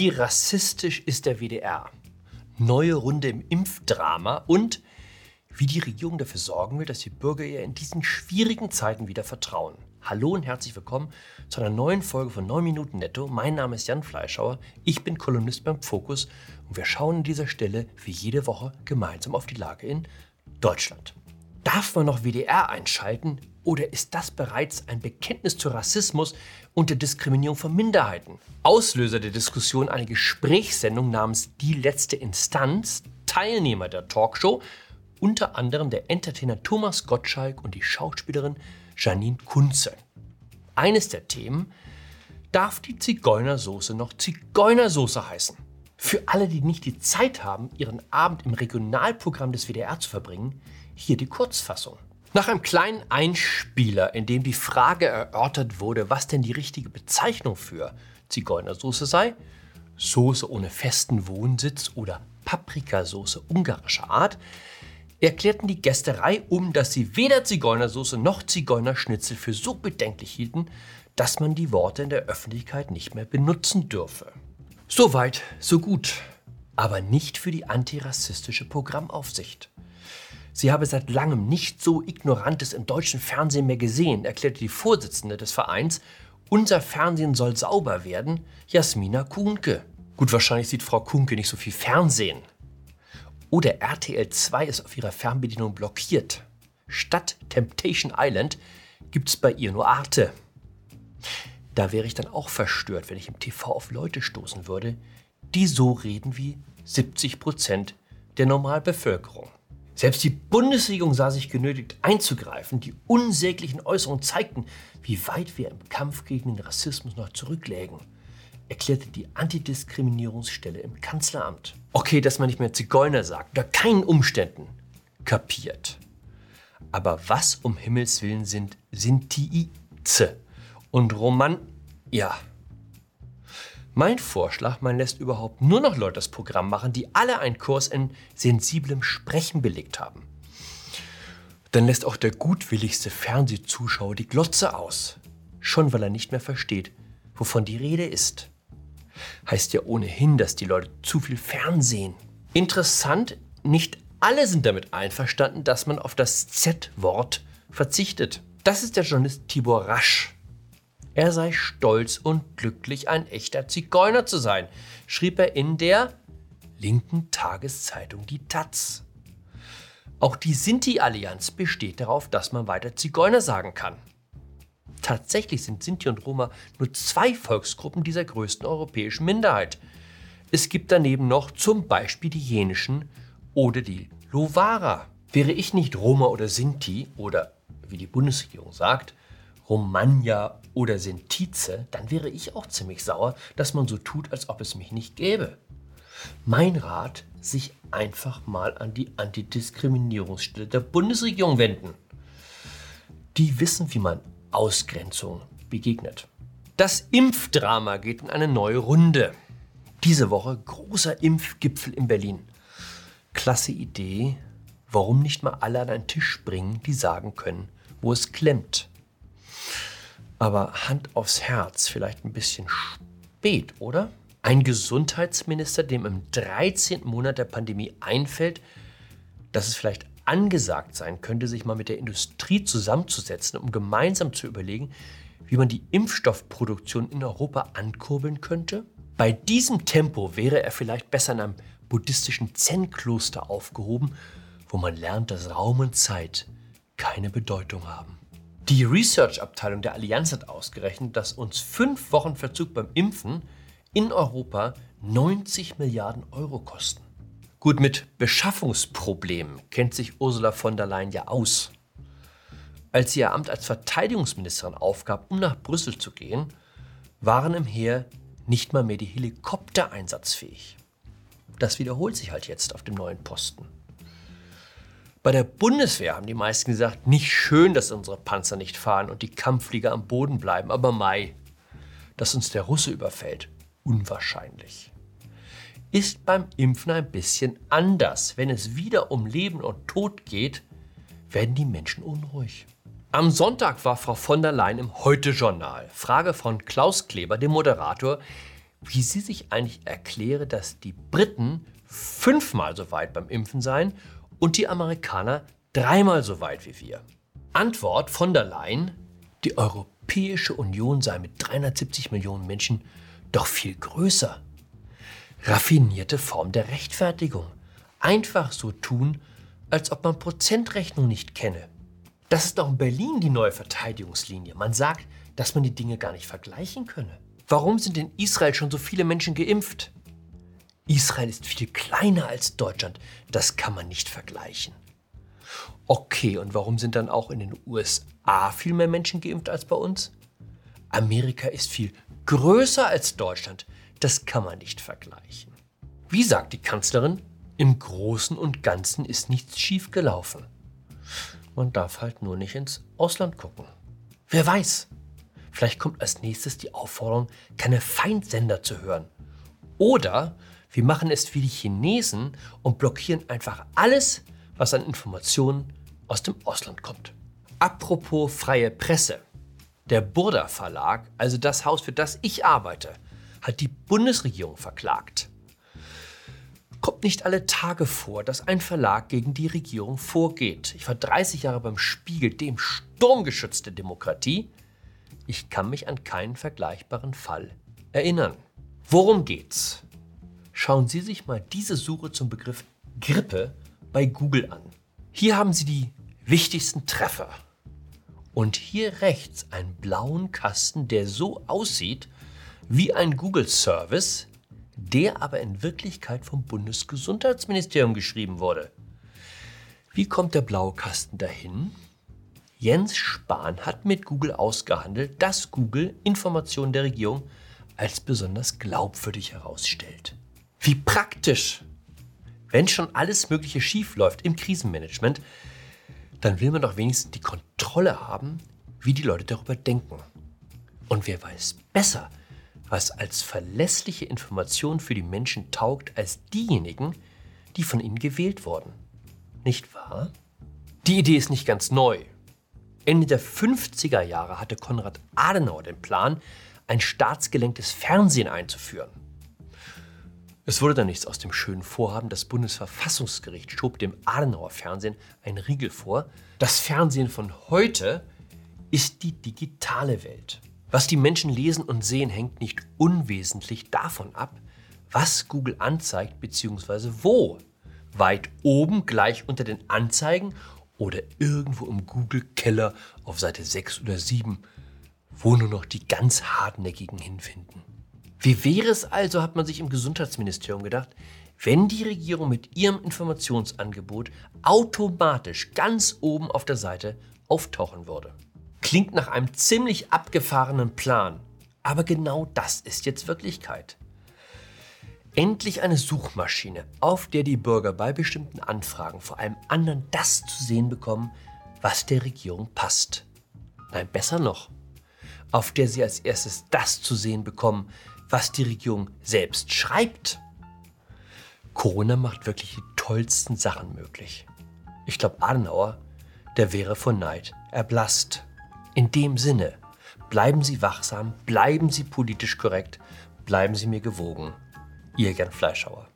Wie rassistisch ist der WDR? Neue Runde im Impfdrama und wie die Regierung dafür sorgen will, dass die Bürger ihr in diesen schwierigen Zeiten wieder vertrauen. Hallo und herzlich willkommen zu einer neuen Folge von 9 Minuten Netto. Mein Name ist Jan Fleischhauer, ich bin Kolumnist beim Fokus und wir schauen an dieser Stelle wie jede Woche gemeinsam auf die Lage in Deutschland. Darf man noch WDR einschalten oder ist das bereits ein Bekenntnis zu Rassismus und der Diskriminierung von Minderheiten? Auslöser der Diskussion eine Gesprächssendung namens Die letzte Instanz. Teilnehmer der Talkshow unter anderem der Entertainer Thomas Gottschalk und die Schauspielerin Janine Kunze. Eines der Themen, darf die Zigeunersoße noch Zigeunersoße heißen? Für alle, die nicht die Zeit haben, ihren Abend im Regionalprogramm des WDR zu verbringen, hier die Kurzfassung. Nach einem kleinen Einspieler, in dem die Frage erörtert wurde, was denn die richtige Bezeichnung für Zigeunersoße sei, Soße ohne festen Wohnsitz oder Paprikasauce ungarischer Art, erklärten die Gästerei um, dass sie weder Zigeunersoße noch Zigeunerschnitzel für so bedenklich hielten, dass man die Worte in der Öffentlichkeit nicht mehr benutzen dürfe. Soweit, so gut, aber nicht für die antirassistische Programmaufsicht. Sie habe seit langem nicht so Ignorantes im deutschen Fernsehen mehr gesehen, erklärte die Vorsitzende des Vereins. Unser Fernsehen soll sauber werden, Jasmina Kuhnke. Gut, wahrscheinlich sieht Frau Kuhnke nicht so viel Fernsehen. Oder RTL 2 ist auf ihrer Fernbedienung blockiert. Statt Temptation Island gibt's bei ihr nur Arte. Da wäre ich dann auch verstört, wenn ich im TV auf Leute stoßen würde, die so reden wie 70 Prozent der Normalbevölkerung. Selbst die Bundesregierung sah sich genötigt einzugreifen. Die unsäglichen Äußerungen zeigten, wie weit wir im Kampf gegen den Rassismus noch zurücklägen, erklärte die Antidiskriminierungsstelle im Kanzleramt. Okay, dass man nicht mehr Zigeuner sagt, unter keinen Umständen. Kapiert. Aber was um Himmels Willen sind Sintiize und Roman... Ja, mein Vorschlag, man lässt überhaupt nur noch Leute das Programm machen, die alle einen Kurs in sensiblem Sprechen belegt haben. Dann lässt auch der gutwilligste Fernsehzuschauer die Glotze aus. Schon weil er nicht mehr versteht, wovon die Rede ist. Heißt ja ohnehin, dass die Leute zu viel Fernsehen. Interessant, nicht alle sind damit einverstanden, dass man auf das Z-Wort verzichtet. Das ist der Journalist Tibor Rasch. Er sei stolz und glücklich, ein echter Zigeuner zu sein, schrieb er in der linken Tageszeitung Die Taz. Auch die Sinti-Allianz besteht darauf, dass man weiter Zigeuner sagen kann. Tatsächlich sind Sinti und Roma nur zwei Volksgruppen dieser größten europäischen Minderheit. Es gibt daneben noch zum Beispiel die jenischen oder die Lovara. Wäre ich nicht Roma oder Sinti oder, wie die Bundesregierung sagt, Romagna oder Sentize, dann wäre ich auch ziemlich sauer, dass man so tut, als ob es mich nicht gäbe. Mein Rat, sich einfach mal an die Antidiskriminierungsstelle der Bundesregierung wenden. Die wissen, wie man Ausgrenzung begegnet. Das Impfdrama geht in eine neue Runde. Diese Woche großer Impfgipfel in Berlin. Klasse Idee. Warum nicht mal alle an einen Tisch bringen, die sagen können, wo es klemmt? Aber Hand aufs Herz, vielleicht ein bisschen spät, oder? Ein Gesundheitsminister, dem im 13. Monat der Pandemie einfällt, dass es vielleicht angesagt sein könnte, sich mal mit der Industrie zusammenzusetzen, um gemeinsam zu überlegen, wie man die Impfstoffproduktion in Europa ankurbeln könnte? Bei diesem Tempo wäre er vielleicht besser in einem buddhistischen Zen-Kloster aufgehoben, wo man lernt, dass Raum und Zeit keine Bedeutung haben. Die Research-Abteilung der Allianz hat ausgerechnet, dass uns fünf Wochen Verzug beim Impfen in Europa 90 Milliarden Euro kosten. Gut, mit Beschaffungsproblemen kennt sich Ursula von der Leyen ja aus. Als sie ihr Amt als Verteidigungsministerin aufgab, um nach Brüssel zu gehen, waren im Heer nicht mal mehr die Helikopter einsatzfähig. Das wiederholt sich halt jetzt auf dem neuen Posten. Bei der Bundeswehr haben die meisten gesagt, nicht schön, dass unsere Panzer nicht fahren und die Kampfflieger am Boden bleiben, aber Mai, dass uns der Russe überfällt, unwahrscheinlich. Ist beim Impfen ein bisschen anders. Wenn es wieder um Leben und Tod geht, werden die Menschen unruhig. Am Sonntag war Frau von der Leyen im Heute-Journal. Frage von Klaus Kleber, dem Moderator, wie sie sich eigentlich erkläre, dass die Briten fünfmal so weit beim Impfen seien und die Amerikaner dreimal so weit wie wir. Antwort von der Leyen, die Europäische Union sei mit 370 Millionen Menschen doch viel größer. Raffinierte Form der Rechtfertigung. Einfach so tun, als ob man Prozentrechnung nicht kenne. Das ist auch in Berlin die neue Verteidigungslinie. Man sagt, dass man die Dinge gar nicht vergleichen könne. Warum sind in Israel schon so viele Menschen geimpft? Israel ist viel kleiner als Deutschland. Das kann man nicht vergleichen. Okay, und warum sind dann auch in den USA viel mehr Menschen geimpft als bei uns? Amerika ist viel größer als Deutschland. Das kann man nicht vergleichen. Wie sagt die Kanzlerin, im Großen und Ganzen ist nichts schiefgelaufen. Man darf halt nur nicht ins Ausland gucken. Wer weiß, vielleicht kommt als nächstes die Aufforderung, keine Feindsender zu hören. Oder wir machen es wie die Chinesen und blockieren einfach alles, was an Informationen aus dem Ausland kommt. Apropos freie Presse. Der Burda Verlag, also das Haus, für das ich arbeite, hat die Bundesregierung verklagt. Kommt nicht alle Tage vor, dass ein Verlag gegen die Regierung vorgeht. Ich war 30 Jahre beim Spiegel, dem Sturmgeschütz der Demokratie. Ich kann mich an keinen vergleichbaren Fall erinnern. Worum geht's? Schauen Sie sich mal diese Suche zum Begriff Grippe bei Google an. Hier haben Sie die wichtigsten Treffer. Und hier rechts einen blauen Kasten, der so aussieht wie ein Google-Service, der aber in Wirklichkeit vom Bundesgesundheitsministerium geschrieben wurde. Wie kommt der blaue Kasten dahin? Jens Spahn hat mit Google ausgehandelt, dass Google Informationen der Regierung als besonders glaubwürdig herausstellt. Wie praktisch! Wenn schon alles Mögliche schief läuft im Krisenmanagement, dann will man doch wenigstens die Kontrolle haben, wie die Leute darüber denken. Und wer weiß besser, was als verlässliche Information für die Menschen taugt, als diejenigen, die von ihnen gewählt wurden. Nicht wahr? Die Idee ist nicht ganz neu. Ende der 50er Jahre hatte Konrad Adenauer den Plan, ein staatsgelenktes Fernsehen einzuführen. Es wurde dann nichts aus dem schönen Vorhaben. Das Bundesverfassungsgericht schob dem Adenauer Fernsehen einen Riegel vor. Das Fernsehen von heute ist die digitale Welt. Was die Menschen lesen und sehen, hängt nicht unwesentlich davon ab, was Google anzeigt bzw. wo. Weit oben gleich unter den Anzeigen oder irgendwo im Google-Keller auf Seite 6 oder 7, wo nur noch die ganz hartnäckigen hinfinden. Wie wäre es also, hat man sich im Gesundheitsministerium gedacht, wenn die Regierung mit ihrem Informationsangebot automatisch ganz oben auf der Seite auftauchen würde? Klingt nach einem ziemlich abgefahrenen Plan, aber genau das ist jetzt Wirklichkeit. Endlich eine Suchmaschine, auf der die Bürger bei bestimmten Anfragen vor allem anderen das zu sehen bekommen, was der Regierung passt. Nein, besser noch, auf der sie als erstes das zu sehen bekommen, was die Regierung selbst schreibt. Corona macht wirklich die tollsten Sachen möglich. Ich glaube, Adenauer, der wäre von Neid erblasst. In dem Sinne, bleiben Sie wachsam, bleiben Sie politisch korrekt, bleiben Sie mir gewogen. Ihr Gern Fleischhauer.